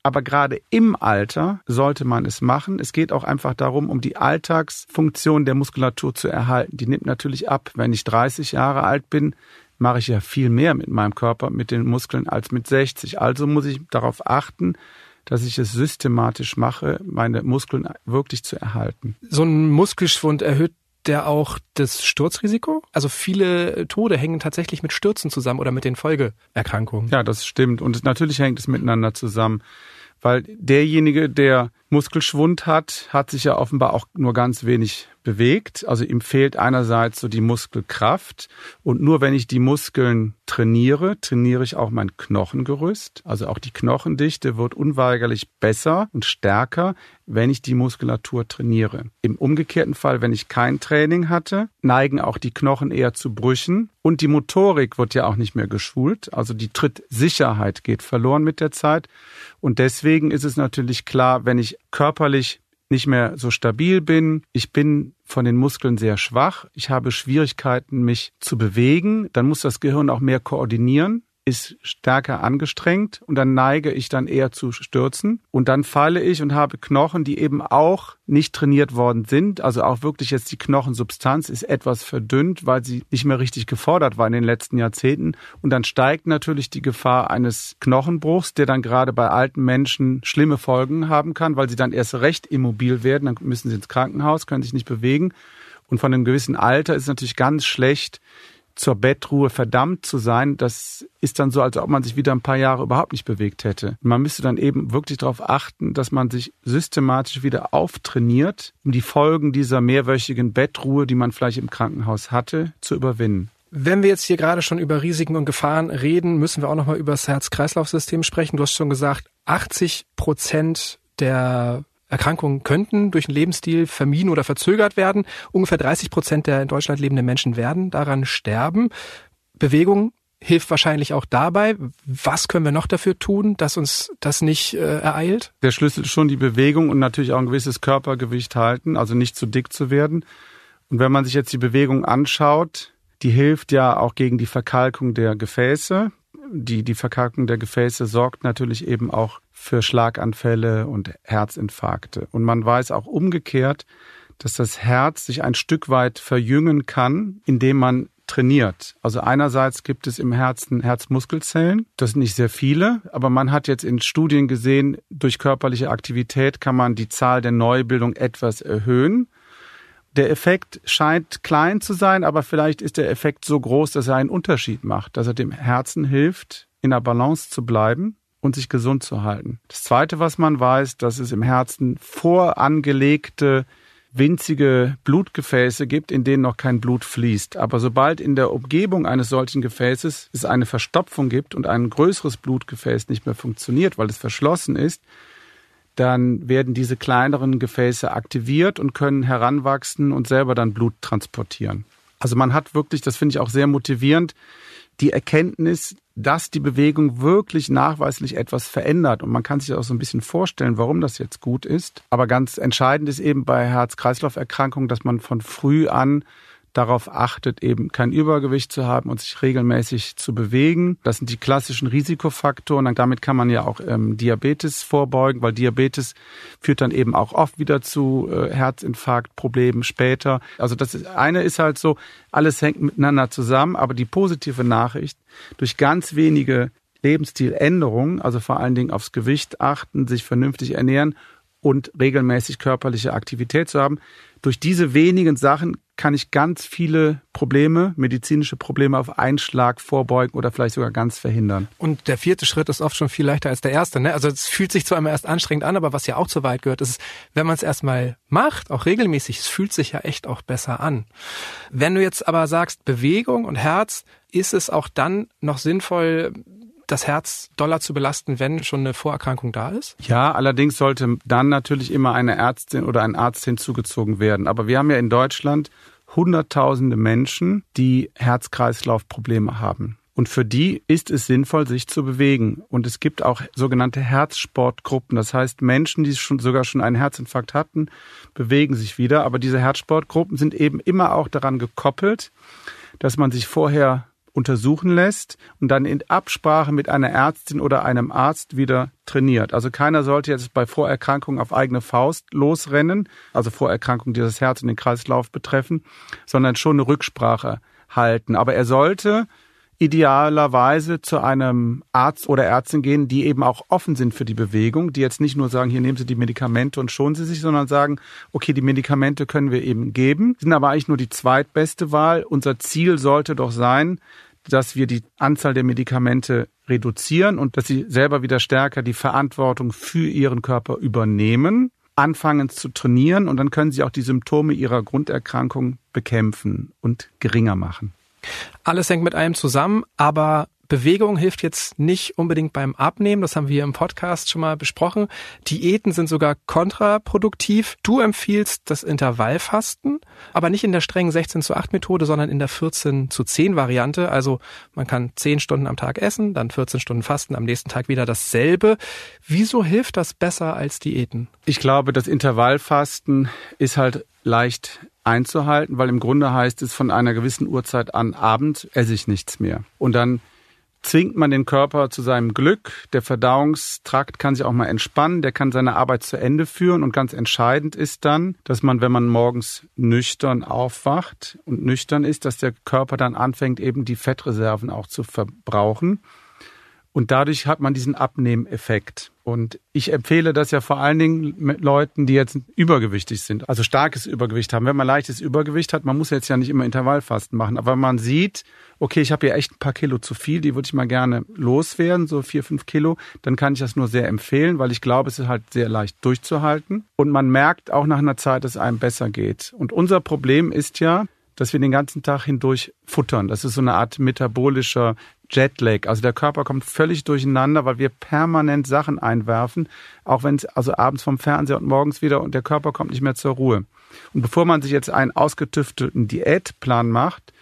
Speaker 1: Aber gerade im Alter sollte man es machen. Es geht auch einfach darum, um die Alltagsfunktion der Muskulatur zu erhalten. Die nimmt natürlich ab. Wenn ich 30 Jahre alt bin, mache ich ja viel mehr mit meinem Körper, mit den Muskeln als mit 60. Also muss ich darauf achten, dass ich es systematisch mache, meine Muskeln wirklich zu erhalten.
Speaker 2: So ein Muskelschwund erhöht der auch das Sturzrisiko? Also viele Tode hängen tatsächlich mit Stürzen zusammen oder mit den Folgeerkrankungen.
Speaker 1: Ja, das stimmt. Und natürlich hängt es miteinander zusammen. Weil derjenige, der Muskelschwund hat, hat sich ja offenbar auch nur ganz wenig bewegt. Also ihm fehlt einerseits so die Muskelkraft und nur wenn ich die Muskeln trainiere, trainiere ich auch mein Knochengerüst. Also auch die Knochendichte wird unweigerlich besser und stärker, wenn ich die Muskulatur trainiere. Im umgekehrten Fall, wenn ich kein Training hatte, neigen auch die Knochen eher zu Brüchen und die Motorik wird ja auch nicht mehr geschult. Also die Trittsicherheit geht verloren mit der Zeit und deswegen ist es natürlich klar, wenn ich körperlich nicht mehr so stabil bin, ich bin von den Muskeln sehr schwach, ich habe Schwierigkeiten, mich zu bewegen, dann muss das Gehirn auch mehr koordinieren ist stärker angestrengt und dann neige ich dann eher zu stürzen und dann falle ich und habe Knochen, die eben auch nicht trainiert worden sind. Also auch wirklich jetzt die Knochensubstanz ist etwas verdünnt, weil sie nicht mehr richtig gefordert war in den letzten Jahrzehnten. Und dann steigt natürlich die Gefahr eines Knochenbruchs, der dann gerade bei alten Menschen schlimme Folgen haben kann, weil sie dann erst recht immobil werden. Dann müssen sie ins Krankenhaus, können sich nicht bewegen. Und von einem gewissen Alter ist es natürlich ganz schlecht, zur Bettruhe verdammt zu sein, das ist dann so, als ob man sich wieder ein paar Jahre überhaupt nicht bewegt hätte. Man müsste dann eben wirklich darauf achten, dass man sich systematisch wieder auftrainiert, um die Folgen dieser mehrwöchigen Bettruhe, die man vielleicht im Krankenhaus hatte, zu überwinden.
Speaker 2: Wenn wir jetzt hier gerade schon über Risiken und Gefahren reden, müssen wir auch nochmal über das Herz-Kreislauf-System sprechen. Du hast schon gesagt, 80 Prozent der Erkrankungen könnten durch den Lebensstil vermieden oder verzögert werden. Ungefähr 30 Prozent der in Deutschland lebenden Menschen werden daran sterben. Bewegung hilft wahrscheinlich auch dabei. Was können wir noch dafür tun, dass uns das nicht äh, ereilt?
Speaker 1: Der Schlüssel ist schon die Bewegung und natürlich auch ein gewisses Körpergewicht halten, also nicht zu dick zu werden. Und wenn man sich jetzt die Bewegung anschaut, die hilft ja auch gegen die Verkalkung der Gefäße. Die, die Verkalkung der Gefäße sorgt natürlich eben auch für Schlaganfälle und Herzinfarkte. Und man weiß auch umgekehrt, dass das Herz sich ein Stück weit verjüngen kann, indem man trainiert. Also einerseits gibt es im Herzen Herzmuskelzellen, das sind nicht sehr viele, aber man hat jetzt in Studien gesehen, durch körperliche Aktivität kann man die Zahl der Neubildung etwas erhöhen. Der Effekt scheint klein zu sein, aber vielleicht ist der Effekt so groß, dass er einen Unterschied macht, dass er dem Herzen hilft, in der Balance zu bleiben und sich gesund zu halten. Das Zweite, was man weiß, dass es im Herzen vorangelegte winzige Blutgefäße gibt, in denen noch kein Blut fließt. Aber sobald in der Umgebung eines solchen Gefäßes es eine Verstopfung gibt und ein größeres Blutgefäß nicht mehr funktioniert, weil es verschlossen ist, dann werden diese kleineren Gefäße aktiviert und können heranwachsen und selber dann Blut transportieren. Also man hat wirklich, das finde ich auch sehr motivierend, die Erkenntnis, dass die Bewegung wirklich nachweislich etwas verändert. Und man kann sich auch so ein bisschen vorstellen, warum das jetzt gut ist. Aber ganz entscheidend ist eben bei Herz-Kreislauf-Erkrankungen, dass man von früh an darauf achtet, eben kein Übergewicht zu haben und sich regelmäßig zu bewegen. Das sind die klassischen Risikofaktoren. Und damit kann man ja auch ähm, Diabetes vorbeugen, weil Diabetes führt dann eben auch oft wieder zu äh, Herzinfarktproblemen später. Also das ist, eine ist halt so, alles hängt miteinander zusammen, aber die positive Nachricht, durch ganz wenige Lebensstiländerungen, also vor allen Dingen aufs Gewicht achten, sich vernünftig ernähren und regelmäßig körperliche Aktivität zu haben, durch diese wenigen Sachen kann ich ganz viele Probleme, medizinische Probleme auf einen Schlag vorbeugen oder vielleicht sogar ganz verhindern.
Speaker 2: Und der vierte Schritt ist oft schon viel leichter als der erste. Ne? Also es fühlt sich zwar immer erst anstrengend an, aber was ja auch zu weit gehört, ist, wenn man es erstmal macht, auch regelmäßig, es fühlt sich ja echt auch besser an. Wenn du jetzt aber sagst, Bewegung und Herz, ist es auch dann noch sinnvoll, das Herz doller zu belasten, wenn schon eine Vorerkrankung da ist?
Speaker 1: Ja, allerdings sollte dann natürlich immer eine Ärztin oder ein Arzt hinzugezogen werden. Aber wir haben ja in Deutschland Hunderttausende Menschen, die Herz-Kreislauf-Probleme haben. Und für die ist es sinnvoll, sich zu bewegen. Und es gibt auch sogenannte Herzsportgruppen. Das heißt, Menschen, die schon, sogar schon einen Herzinfarkt hatten, bewegen sich wieder. Aber diese Herzsportgruppen sind eben immer auch daran gekoppelt, dass man sich vorher untersuchen lässt und dann in Absprache mit einer Ärztin oder einem Arzt wieder trainiert. Also keiner sollte jetzt bei Vorerkrankungen auf eigene Faust losrennen, also Vorerkrankungen, die das Herz und den Kreislauf betreffen, sondern schon eine Rücksprache halten. Aber er sollte idealerweise zu einem Arzt oder Ärztin gehen, die eben auch offen sind für die Bewegung, die jetzt nicht nur sagen, hier nehmen Sie die Medikamente und schonen Sie sich, sondern sagen, okay, die Medikamente können wir eben geben, sind aber eigentlich nur die zweitbeste Wahl. Unser Ziel sollte doch sein, dass wir die Anzahl der Medikamente reduzieren und dass sie selber wieder stärker die Verantwortung für ihren Körper übernehmen, anfangen zu trainieren und dann können sie auch die Symptome ihrer Grunderkrankung bekämpfen und geringer machen.
Speaker 2: Alles hängt mit allem zusammen, aber Bewegung hilft jetzt nicht unbedingt beim Abnehmen, das haben wir im Podcast schon mal besprochen. Diäten sind sogar kontraproduktiv. Du empfiehlst das Intervallfasten, aber nicht in der strengen 16 zu 8 Methode, sondern in der 14 zu 10 Variante. Also man kann 10 Stunden am Tag essen, dann 14 Stunden fasten, am nächsten Tag wieder dasselbe. Wieso hilft das besser als Diäten?
Speaker 1: Ich glaube, das Intervallfasten ist halt leicht einzuhalten, weil im Grunde heißt es von einer gewissen Uhrzeit an Abend esse ich nichts mehr. Und dann zwingt man den Körper zu seinem Glück. Der Verdauungstrakt kann sich auch mal entspannen, der kann seine Arbeit zu Ende führen und ganz entscheidend ist dann, dass man, wenn man morgens nüchtern aufwacht und nüchtern ist, dass der Körper dann anfängt, eben die Fettreserven auch zu verbrauchen. Und dadurch hat man diesen Abnehmeffekt. Und ich empfehle das ja vor allen Dingen mit Leuten, die jetzt übergewichtig sind, also starkes Übergewicht haben. Wenn man leichtes Übergewicht hat, man muss jetzt ja nicht immer Intervallfasten machen, aber man sieht, okay, ich habe hier echt ein paar Kilo zu viel, die würde ich mal gerne loswerden, so vier, fünf Kilo, dann kann ich das nur sehr empfehlen, weil ich glaube, es ist halt sehr leicht durchzuhalten. Und man merkt auch nach einer Zeit, dass es einem besser geht. Und unser Problem ist ja, dass wir den ganzen Tag hindurch futtern. Das ist so eine Art metabolischer Jetlag. Also der Körper kommt völlig durcheinander, weil wir permanent Sachen einwerfen, auch wenn es also abends vom Fernseher und morgens wieder und der Körper kommt nicht mehr zur Ruhe. Und bevor man sich jetzt einen ausgetüfteten Diätplan macht,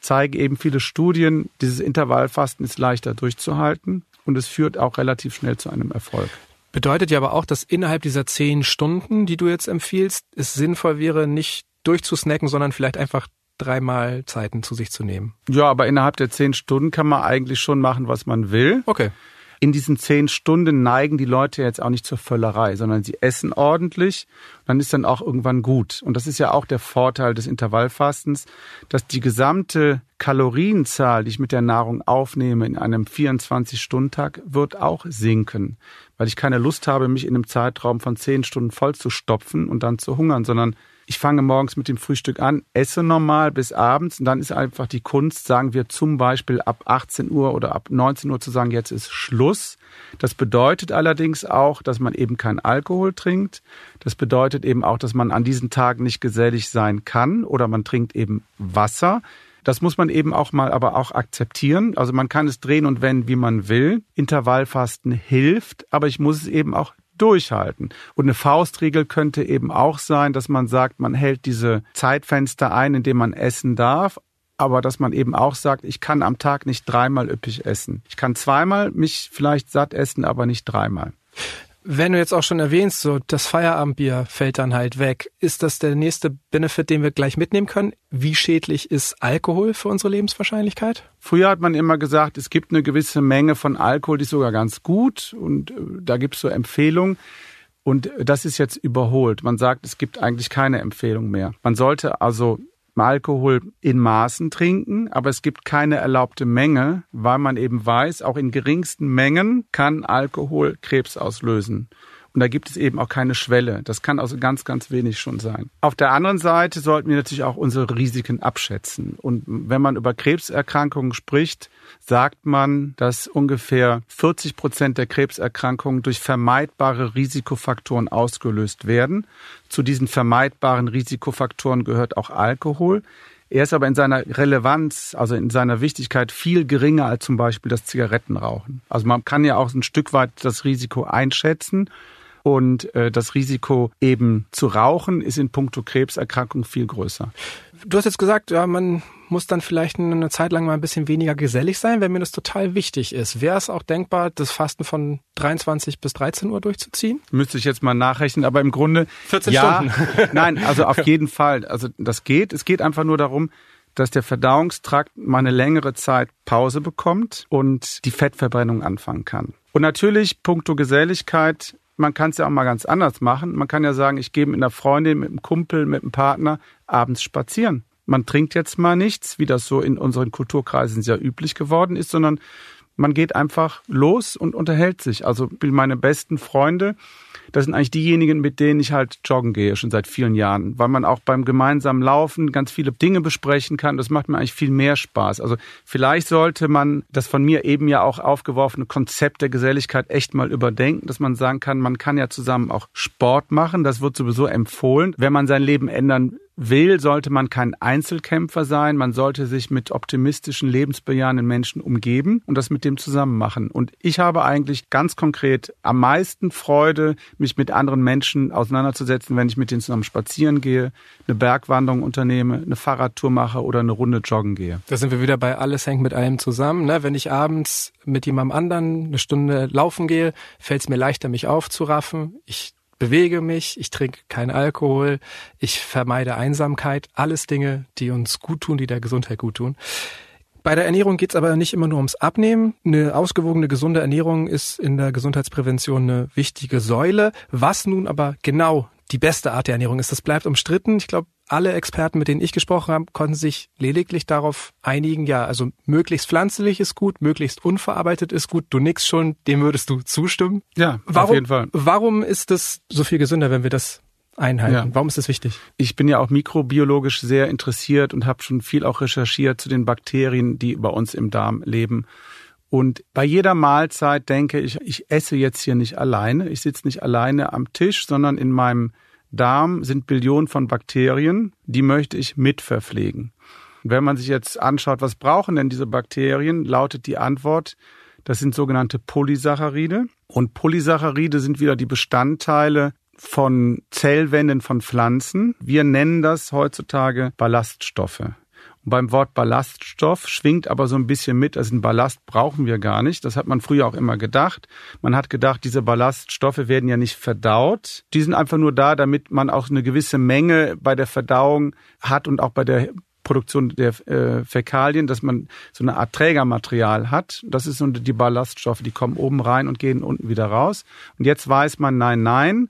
Speaker 1: zeigen eben viele Studien, dieses Intervallfasten ist leichter durchzuhalten und es führt auch relativ schnell zu einem Erfolg.
Speaker 2: Bedeutet ja aber auch, dass innerhalb dieser zehn Stunden, die du jetzt empfiehlst, es sinnvoll wäre, nicht durchzusnacken, sondern vielleicht einfach dreimal Zeiten zu sich zu nehmen.
Speaker 1: Ja, aber innerhalb der zehn Stunden kann man eigentlich schon machen, was man will.
Speaker 2: Okay.
Speaker 1: In diesen zehn Stunden neigen die Leute jetzt auch nicht zur Völlerei, sondern sie essen ordentlich. Dann ist dann auch irgendwann gut. Und das ist ja auch der Vorteil des Intervallfastens, dass die gesamte Kalorienzahl, die ich mit der Nahrung aufnehme in einem 24-Stunden-Tag, wird auch sinken. Weil ich keine Lust habe, mich in einem Zeitraum von zehn Stunden voll zu stopfen und dann zu hungern, sondern Ich fange morgens mit dem Frühstück an, esse normal bis abends und dann ist einfach die Kunst, sagen wir zum Beispiel ab 18 Uhr oder ab 19 Uhr zu sagen, jetzt ist Schluss. Das bedeutet allerdings auch, dass man eben kein Alkohol trinkt. Das bedeutet eben auch, dass man an diesen Tagen nicht gesellig sein kann oder man trinkt eben Wasser. Das muss man eben auch mal aber auch akzeptieren. Also man kann es drehen und wenden, wie man will. Intervallfasten hilft, aber ich muss es eben auch durchhalten. Und eine Faustregel könnte eben auch sein, dass man sagt, man hält diese Zeitfenster ein, in dem man essen darf, aber dass man eben auch sagt, ich kann am Tag nicht dreimal üppig essen. Ich kann zweimal mich vielleicht satt essen, aber nicht dreimal.
Speaker 2: Wenn du jetzt auch schon erwähnst, so das Feierabendbier fällt dann halt weg, ist das der nächste Benefit, den wir gleich mitnehmen können? Wie schädlich ist Alkohol für unsere Lebenswahrscheinlichkeit?
Speaker 1: Früher hat man immer gesagt, es gibt eine gewisse Menge von Alkohol, die ist sogar ganz gut und äh, da gibt es so Empfehlungen. Und das ist jetzt überholt. Man sagt, es gibt eigentlich keine Empfehlung mehr. Man sollte also Alkohol in Maßen trinken, aber es gibt keine erlaubte Menge, weil man eben weiß, auch in geringsten Mengen kann Alkohol Krebs auslösen. Und da gibt es eben auch keine Schwelle. Das kann also ganz, ganz wenig schon sein. Auf der anderen Seite sollten wir natürlich auch unsere Risiken abschätzen. Und wenn man über Krebserkrankungen spricht, sagt man, dass ungefähr 40 Prozent der Krebserkrankungen durch vermeidbare Risikofaktoren ausgelöst werden. Zu diesen vermeidbaren Risikofaktoren gehört auch Alkohol. Er ist aber in seiner Relevanz, also in seiner Wichtigkeit viel geringer als zum Beispiel das Zigarettenrauchen. Also man kann ja auch ein Stück weit das Risiko einschätzen. Und äh, das Risiko eben zu rauchen ist in puncto Krebserkrankung viel größer.
Speaker 2: Du hast jetzt gesagt, ja, man muss dann vielleicht eine Zeit lang mal ein bisschen weniger gesellig sein, wenn mir das total wichtig ist. Wäre es auch denkbar, das Fasten von 23 bis 13 Uhr durchzuziehen?
Speaker 1: Müsste ich jetzt mal nachrechnen, aber im Grunde [laughs]
Speaker 2: 14
Speaker 1: ja,
Speaker 2: Stunden. [laughs]
Speaker 1: nein, also auf [laughs] jeden Fall. Also das geht. Es geht einfach nur darum, dass der Verdauungstrakt mal eine längere Zeit Pause bekommt und die Fettverbrennung anfangen kann. Und natürlich, puncto Geselligkeit, man kann es ja auch mal ganz anders machen. Man kann ja sagen, ich gehe mit einer Freundin, mit einem Kumpel, mit einem Partner abends spazieren. Man trinkt jetzt mal nichts, wie das so in unseren Kulturkreisen sehr üblich geworden ist, sondern man geht einfach los und unterhält sich. Also meine besten Freunde, das sind eigentlich diejenigen, mit denen ich halt joggen gehe, schon seit vielen Jahren, weil man auch beim gemeinsamen Laufen ganz viele Dinge besprechen kann. Das macht mir eigentlich viel mehr Spaß. Also vielleicht sollte man das von mir eben ja auch aufgeworfene Konzept der Geselligkeit echt mal überdenken, dass man sagen kann, man kann ja zusammen auch Sport machen. Das wird sowieso empfohlen, wenn man sein Leben ändern will, sollte man kein Einzelkämpfer sein. Man sollte sich mit optimistischen, lebensbejahenden Menschen umgeben und das mit dem zusammen machen. Und ich habe eigentlich ganz konkret am meisten Freude, mich mit anderen Menschen auseinanderzusetzen, wenn ich mit denen zusammen spazieren gehe, eine Bergwanderung unternehme, eine Fahrradtour mache oder eine Runde joggen gehe.
Speaker 2: Da sind wir wieder bei alles hängt mit allem zusammen. Ne? Wenn ich abends mit jemandem anderen eine Stunde laufen gehe, fällt es mir leichter, mich aufzuraffen. Ich bewege mich, ich trinke keinen Alkohol, ich vermeide Einsamkeit, alles Dinge, die uns gut tun, die der Gesundheit gut tun. Bei der Ernährung geht es aber nicht immer nur ums Abnehmen. Eine ausgewogene, gesunde Ernährung ist in der Gesundheitsprävention eine wichtige Säule. Was nun aber genau die beste Art der Ernährung ist, das bleibt umstritten. Ich glaube, alle Experten, mit denen ich gesprochen habe, konnten sich lediglich darauf einigen, ja, also möglichst pflanzlich ist gut, möglichst unverarbeitet ist gut. Du nix schon, dem würdest du zustimmen.
Speaker 1: Ja,
Speaker 2: warum,
Speaker 1: auf jeden Fall.
Speaker 2: Warum ist es so viel gesünder, wenn wir das einhalten? Ja. Warum ist das wichtig?
Speaker 1: Ich bin ja auch mikrobiologisch sehr interessiert und habe schon viel auch recherchiert zu den Bakterien, die bei uns im Darm leben. Und bei jeder Mahlzeit denke ich, ich esse jetzt hier nicht alleine. Ich sitze nicht alleine am Tisch, sondern in meinem Darm sind Billionen von Bakterien, die möchte ich mitverpflegen. Und wenn man sich jetzt anschaut, was brauchen denn diese Bakterien, lautet die Antwort, das sind sogenannte Polysaccharide. Und Polysaccharide sind wieder die Bestandteile von Zellwänden von Pflanzen. Wir nennen das heutzutage Ballaststoffe. Und beim Wort Ballaststoff schwingt aber so ein bisschen mit, also einen Ballast brauchen wir gar nicht. Das hat man früher auch immer gedacht. Man hat gedacht, diese Ballaststoffe werden ja nicht verdaut. Die sind einfach nur da, damit man auch eine gewisse Menge bei der Verdauung hat und auch bei der Produktion der äh, Fäkalien, dass man so eine Art Trägermaterial hat. Das ist so die Ballaststoffe, die kommen oben rein und gehen unten wieder raus. Und jetzt weiß man, nein, nein,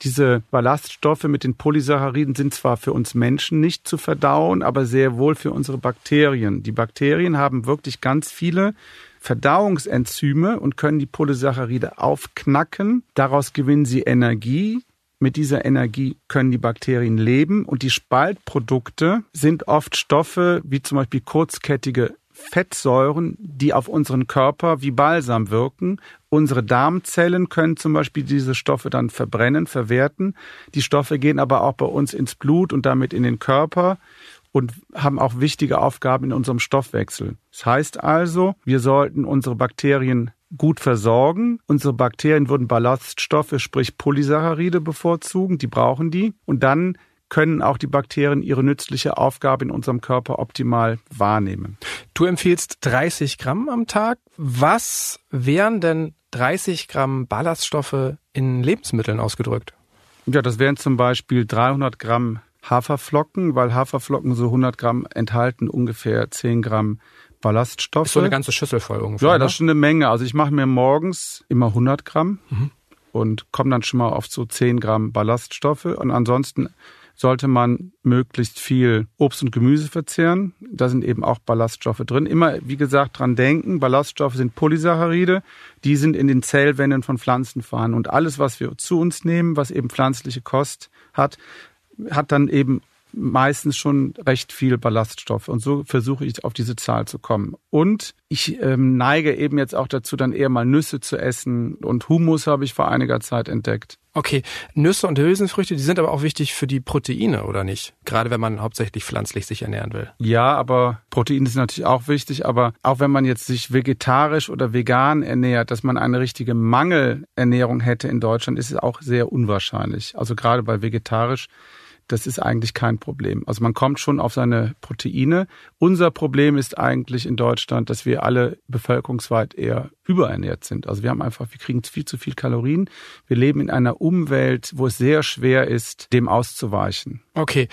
Speaker 1: diese Ballaststoffe mit den Polysacchariden sind zwar für uns Menschen nicht zu verdauen, aber sehr wohl für unsere Bakterien. Die Bakterien haben wirklich ganz viele Verdauungsenzyme und können die Polysaccharide aufknacken. Daraus gewinnen sie Energie. Mit dieser Energie können die Bakterien leben und die Spaltprodukte sind oft Stoffe wie zum Beispiel kurzkettige Fettsäuren, die auf unseren Körper wie Balsam wirken. Unsere Darmzellen können zum Beispiel diese Stoffe dann verbrennen, verwerten. Die Stoffe gehen aber auch bei uns ins Blut und damit in den Körper und haben auch wichtige Aufgaben in unserem Stoffwechsel. Das heißt also, wir sollten unsere Bakterien gut versorgen. Unsere Bakterien würden Ballaststoffe, sprich Polysaccharide bevorzugen, die brauchen die. Und dann können auch die Bakterien ihre nützliche Aufgabe in unserem Körper optimal wahrnehmen.
Speaker 2: Du empfiehlst 30 Gramm am Tag. Was wären denn 30 Gramm Ballaststoffe in Lebensmitteln ausgedrückt?
Speaker 1: Ja, das wären zum Beispiel 300 Gramm Haferflocken, weil Haferflocken so 100 Gramm enthalten ungefähr 10 Gramm Ballaststoffe.
Speaker 2: Ist so eine ganze Schüssel voll ungefähr.
Speaker 1: Ja, das ist schon eine Menge. Also ich mache mir morgens immer 100 Gramm mhm. und komme dann schon mal auf so 10 Gramm Ballaststoffe. Und ansonsten sollte man möglichst viel Obst und Gemüse verzehren. Da sind eben auch Ballaststoffe drin. Immer, wie gesagt, dran denken, Ballaststoffe sind Polysaccharide. Die sind in den Zellwänden von Pflanzen vorhanden. Und alles, was wir zu uns nehmen, was eben pflanzliche Kost hat, hat dann eben meistens schon recht viel Ballaststoffe. Und so versuche ich auf diese Zahl zu kommen. Und ich ähm, neige eben jetzt auch dazu, dann eher mal Nüsse zu essen. Und Humus habe ich vor einiger Zeit entdeckt.
Speaker 2: Okay, Nüsse und Hülsenfrüchte, die sind aber auch wichtig für die Proteine, oder nicht? Gerade wenn man hauptsächlich pflanzlich sich ernähren will.
Speaker 1: Ja, aber Proteine sind natürlich auch wichtig. Aber auch wenn man jetzt sich vegetarisch oder vegan ernährt, dass man eine richtige Mangelernährung hätte in Deutschland, ist es auch sehr unwahrscheinlich. Also gerade bei vegetarisch das ist eigentlich kein Problem. Also man kommt schon auf seine Proteine. Unser Problem ist eigentlich in Deutschland, dass wir alle bevölkerungsweit eher überernährt sind. Also wir haben einfach, wir kriegen viel zu viel Kalorien. Wir leben in einer Umwelt, wo es sehr schwer ist, dem auszuweichen.
Speaker 2: Okay.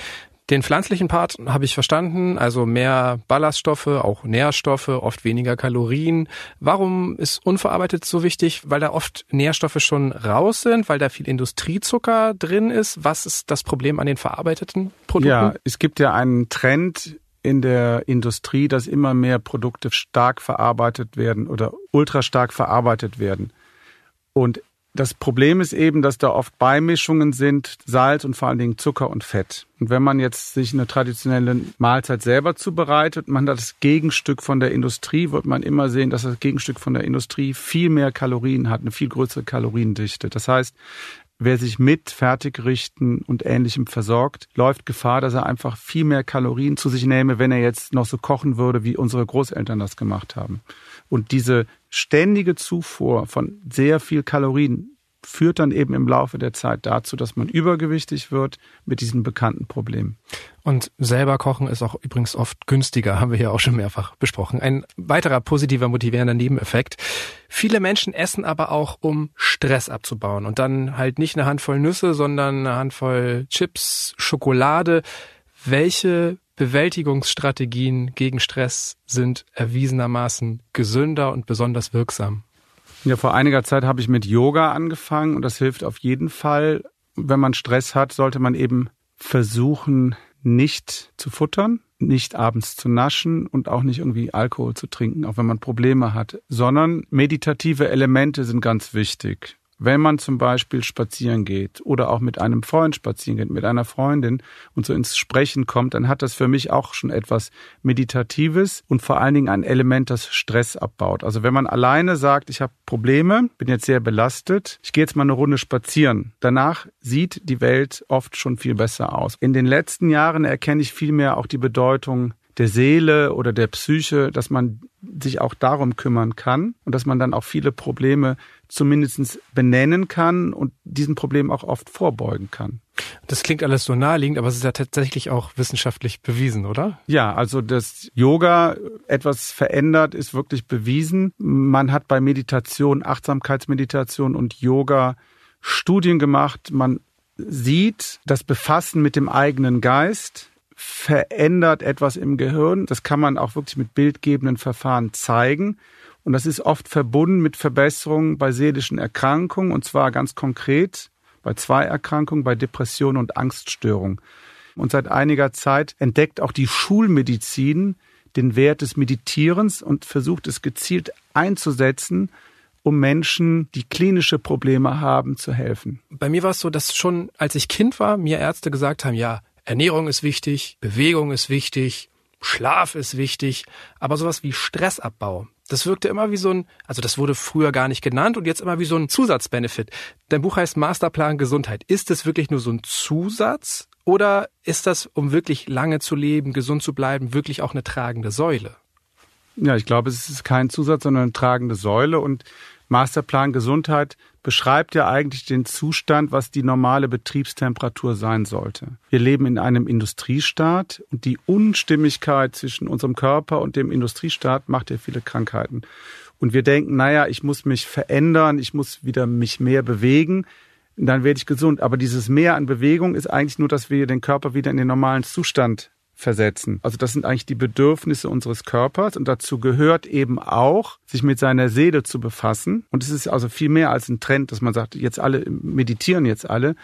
Speaker 2: Den pflanzlichen Part habe ich verstanden, also mehr Ballaststoffe, auch Nährstoffe, oft weniger Kalorien. Warum ist unverarbeitet so wichtig? Weil da oft Nährstoffe schon raus sind, weil da viel Industriezucker drin ist. Was ist das Problem an den verarbeiteten Produkten?
Speaker 1: Ja, es gibt ja einen Trend in der Industrie, dass immer mehr Produkte stark verarbeitet werden oder ultra stark verarbeitet werden. Und das Problem ist eben, dass da oft Beimischungen sind, Salz und vor allen Dingen Zucker und Fett. Und wenn man jetzt sich eine traditionelle Mahlzeit selber zubereitet, man hat das Gegenstück von der Industrie, wird man immer sehen, dass das Gegenstück von der Industrie viel mehr Kalorien hat, eine viel größere Kaloriendichte. Das heißt, wer sich mit Fertiggerichten und Ähnlichem versorgt, läuft Gefahr, dass er einfach viel mehr Kalorien zu sich nehme, wenn er jetzt noch so kochen würde, wie unsere Großeltern das gemacht haben. Und diese ständige Zufuhr von sehr viel Kalorien führt dann eben im Laufe der Zeit dazu, dass man übergewichtig wird mit diesen bekannten Problemen.
Speaker 2: Und selber kochen ist auch übrigens oft günstiger, haben wir ja auch schon mehrfach besprochen. Ein weiterer positiver motivierender Nebeneffekt. Viele Menschen essen aber auch, um Stress abzubauen und dann halt nicht eine Handvoll Nüsse, sondern eine Handvoll Chips, Schokolade. Welche Bewältigungsstrategien gegen Stress sind erwiesenermaßen gesünder und besonders wirksam?
Speaker 1: Ja, vor einiger Zeit habe ich mit Yoga angefangen und das hilft auf jeden Fall. Wenn man Stress hat, sollte man eben versuchen, nicht zu futtern, nicht abends zu naschen und auch nicht irgendwie Alkohol zu trinken, auch wenn man Probleme hat, sondern meditative Elemente sind ganz wichtig. Wenn man zum Beispiel spazieren geht oder auch mit einem Freund spazieren geht, mit einer Freundin und so ins Sprechen kommt, dann hat das für mich auch schon etwas Meditatives und vor allen Dingen ein Element, das Stress abbaut. Also wenn man alleine sagt, ich habe Probleme, bin jetzt sehr belastet, ich gehe jetzt mal eine Runde spazieren. Danach sieht die Welt oft schon viel besser aus. In den letzten Jahren erkenne ich vielmehr auch die Bedeutung der Seele oder der Psyche, dass man sich auch darum kümmern kann und dass man dann auch viele Probleme zumindest benennen kann und diesen Problemen auch oft vorbeugen kann.
Speaker 2: Das klingt alles so naheliegend, aber es ist ja tatsächlich auch wissenschaftlich bewiesen, oder?
Speaker 1: Ja, also dass Yoga etwas verändert, ist wirklich bewiesen. Man hat bei Meditation, Achtsamkeitsmeditation und Yoga Studien gemacht. Man sieht das Befassen mit dem eigenen Geist verändert etwas im Gehirn. Das kann man auch wirklich mit bildgebenden Verfahren zeigen. Und das ist oft verbunden mit Verbesserungen bei seelischen Erkrankungen und zwar ganz konkret bei zwei Erkrankungen, bei Depression und Angststörung. Und seit einiger Zeit entdeckt auch die Schulmedizin den Wert des Meditierens und versucht es gezielt einzusetzen, um Menschen, die klinische Probleme haben, zu helfen.
Speaker 2: Bei mir war es so, dass schon als ich Kind war, mir Ärzte gesagt haben, ja, Ernährung ist wichtig, Bewegung ist wichtig, Schlaf ist wichtig, aber sowas wie Stressabbau, das wirkte immer wie so ein, also das wurde früher gar nicht genannt und jetzt immer wie so ein Zusatzbenefit. Dein Buch heißt Masterplan Gesundheit. Ist es wirklich nur so ein Zusatz oder ist das, um wirklich lange zu leben, gesund zu bleiben, wirklich auch eine tragende Säule?
Speaker 1: Ja, ich glaube, es ist kein Zusatz, sondern eine tragende Säule und Masterplan Gesundheit beschreibt ja eigentlich den Zustand, was die normale Betriebstemperatur sein sollte. Wir leben in einem Industriestaat und die Unstimmigkeit zwischen unserem Körper und dem Industriestaat macht ja viele Krankheiten. Und wir denken, naja, ich muss mich verändern, ich muss wieder mich mehr bewegen, dann werde ich gesund. Aber dieses Mehr an Bewegung ist eigentlich nur, dass wir den Körper wieder in den normalen Zustand versetzen. Also das sind eigentlich die Bedürfnisse unseres Körpers und dazu gehört eben auch, sich mit seiner Seele zu befassen. Und es ist also viel mehr als ein Trend, dass man sagt, jetzt alle meditieren jetzt alle,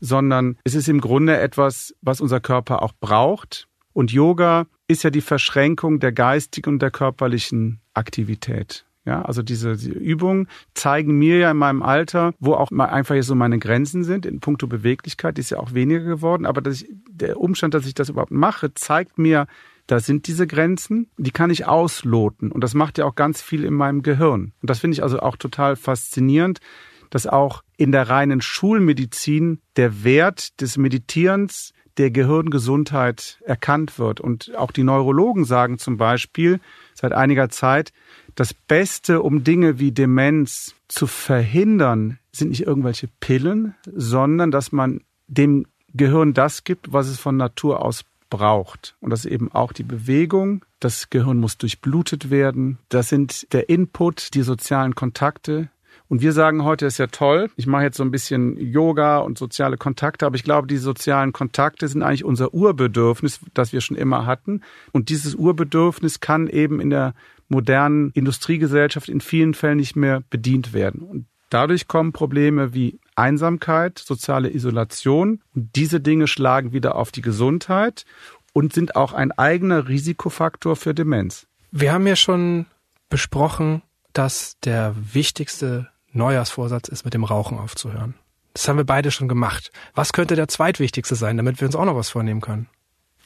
Speaker 1: sondern es ist im Grunde etwas, was unser Körper auch braucht. Und Yoga ist ja die Verschränkung der geistigen und der körperlichen Aktivität. Ja, also diese, Übungen zeigen mir ja in meinem Alter, wo auch mal einfach so meine Grenzen sind. In puncto Beweglichkeit die ist ja auch weniger geworden. Aber ich, der Umstand, dass ich das überhaupt mache, zeigt mir, da sind diese Grenzen, die kann ich ausloten. Und das macht ja auch ganz viel in meinem Gehirn. Und das finde ich also auch total faszinierend, dass auch in der reinen Schulmedizin der Wert des Meditierens der Gehirngesundheit erkannt wird. Und auch die Neurologen sagen zum Beispiel seit einiger Zeit, das Beste, um Dinge wie Demenz zu verhindern, sind nicht irgendwelche Pillen, sondern dass man dem Gehirn das gibt, was es von Natur aus braucht. Und das ist eben auch die Bewegung. Das Gehirn muss durchblutet werden. Das sind der Input, die sozialen Kontakte. Und wir sagen heute, ist ja toll. Ich mache jetzt so ein bisschen Yoga und soziale Kontakte, aber ich glaube, die sozialen Kontakte sind eigentlich unser Urbedürfnis, das wir schon immer hatten. Und dieses Urbedürfnis kann eben in der modernen Industriegesellschaft in vielen Fällen nicht mehr bedient werden. Und dadurch kommen Probleme wie Einsamkeit, soziale Isolation und diese Dinge schlagen wieder auf die Gesundheit und sind auch ein eigener Risikofaktor für Demenz.
Speaker 2: Wir haben ja schon besprochen, dass der wichtigste Neujahrsvorsatz ist, mit dem Rauchen aufzuhören. Das haben wir beide schon gemacht. Was könnte der zweitwichtigste sein, damit wir uns auch noch was vornehmen können?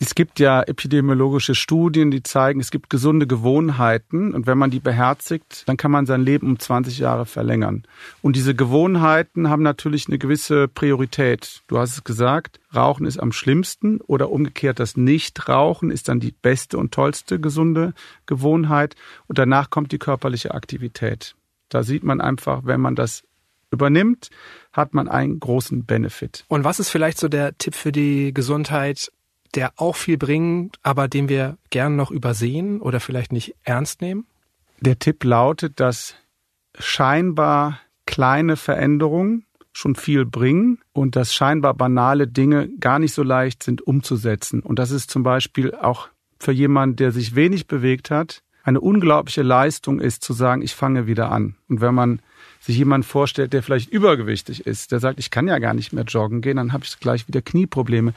Speaker 1: Es gibt ja epidemiologische Studien, die zeigen, es gibt gesunde Gewohnheiten und wenn man die beherzigt, dann kann man sein Leben um 20 Jahre verlängern. Und diese Gewohnheiten haben natürlich eine gewisse Priorität. Du hast es gesagt, Rauchen ist am schlimmsten oder umgekehrt das Nichtrauchen ist dann die beste und tollste gesunde Gewohnheit und danach kommt die körperliche Aktivität. Da sieht man einfach, wenn man das übernimmt, hat man einen großen Benefit.
Speaker 2: Und was ist vielleicht so der Tipp für die Gesundheit der auch viel bringt, aber den wir gern noch übersehen oder vielleicht nicht ernst nehmen?
Speaker 1: Der Tipp lautet, dass scheinbar kleine Veränderungen schon viel bringen und dass scheinbar banale Dinge gar nicht so leicht sind umzusetzen. Und das ist zum Beispiel auch für jemanden, der sich wenig bewegt hat, eine unglaubliche Leistung ist zu sagen, ich fange wieder an. Und wenn man sich jemand vorstellt, der vielleicht übergewichtig ist, der sagt, ich kann ja gar nicht mehr joggen gehen, dann habe ich gleich wieder Knieprobleme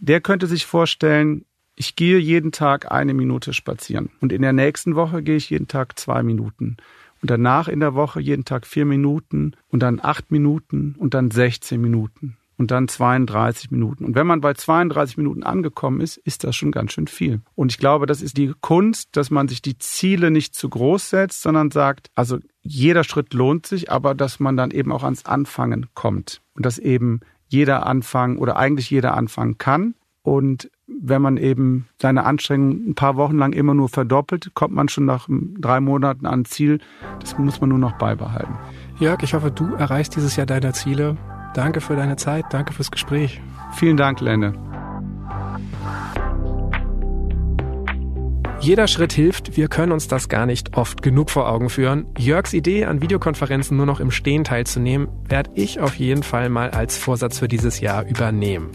Speaker 1: der könnte sich vorstellen, ich gehe jeden Tag eine Minute spazieren. Und in der nächsten Woche gehe ich jeden Tag zwei Minuten. Und danach in der Woche jeden Tag vier Minuten. Und dann acht Minuten. Und dann 16 Minuten. Und dann 32 Minuten. Und wenn man bei 32 Minuten angekommen ist, ist das schon ganz schön viel. Und ich glaube, das ist die Kunst, dass man sich die Ziele nicht zu groß setzt, sondern sagt, also jeder Schritt lohnt sich, aber dass man dann eben auch ans Anfangen kommt. Und dass eben jeder anfangen oder eigentlich jeder anfangen kann. Und wenn man eben seine Anstrengungen ein paar Wochen lang immer nur verdoppelt, kommt man schon nach drei Monaten ans Ziel. Das muss man nur noch beibehalten.
Speaker 2: Jörg, ich hoffe, du erreichst dieses Jahr deine Ziele. Danke für deine Zeit, danke fürs Gespräch.
Speaker 1: Vielen Dank, Lenne.
Speaker 2: Jeder Schritt hilft, wir können uns das gar nicht oft genug vor Augen führen. Jörgs Idee, an Videokonferenzen nur noch im Stehen teilzunehmen, werde ich auf jeden Fall mal als Vorsatz für dieses Jahr übernehmen.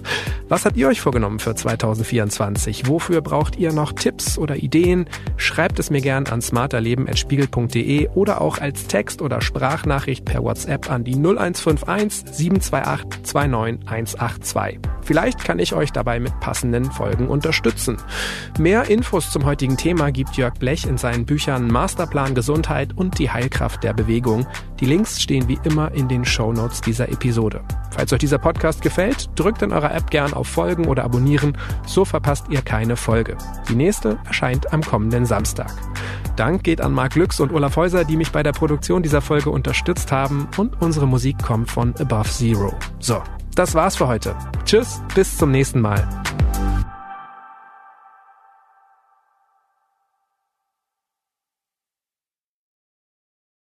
Speaker 2: Was habt ihr euch vorgenommen für 2024? Wofür braucht ihr noch Tipps oder Ideen? Schreibt es mir gern an smarterleben.spiegel.de oder auch als Text- oder Sprachnachricht per WhatsApp an die 0151 728 29182. Vielleicht kann ich euch dabei mit passenden Folgen unterstützen. Mehr Infos zum heutigen Thema gibt Jörg Blech in seinen Büchern Masterplan Gesundheit und die Heilkraft der Bewegung. Die Links stehen wie immer in den Show Notes dieser Episode. Falls euch dieser Podcast gefällt, drückt in eurer App gern auf Folgen oder abonnieren, so verpasst ihr keine Folge. Die nächste erscheint am kommenden Samstag. Dank geht an Marc Lüx und Olaf Häuser, die mich bei der Produktion dieser Folge unterstützt haben und unsere Musik kommt von Above Zero. So, das war's für heute. Tschüss, bis zum nächsten Mal.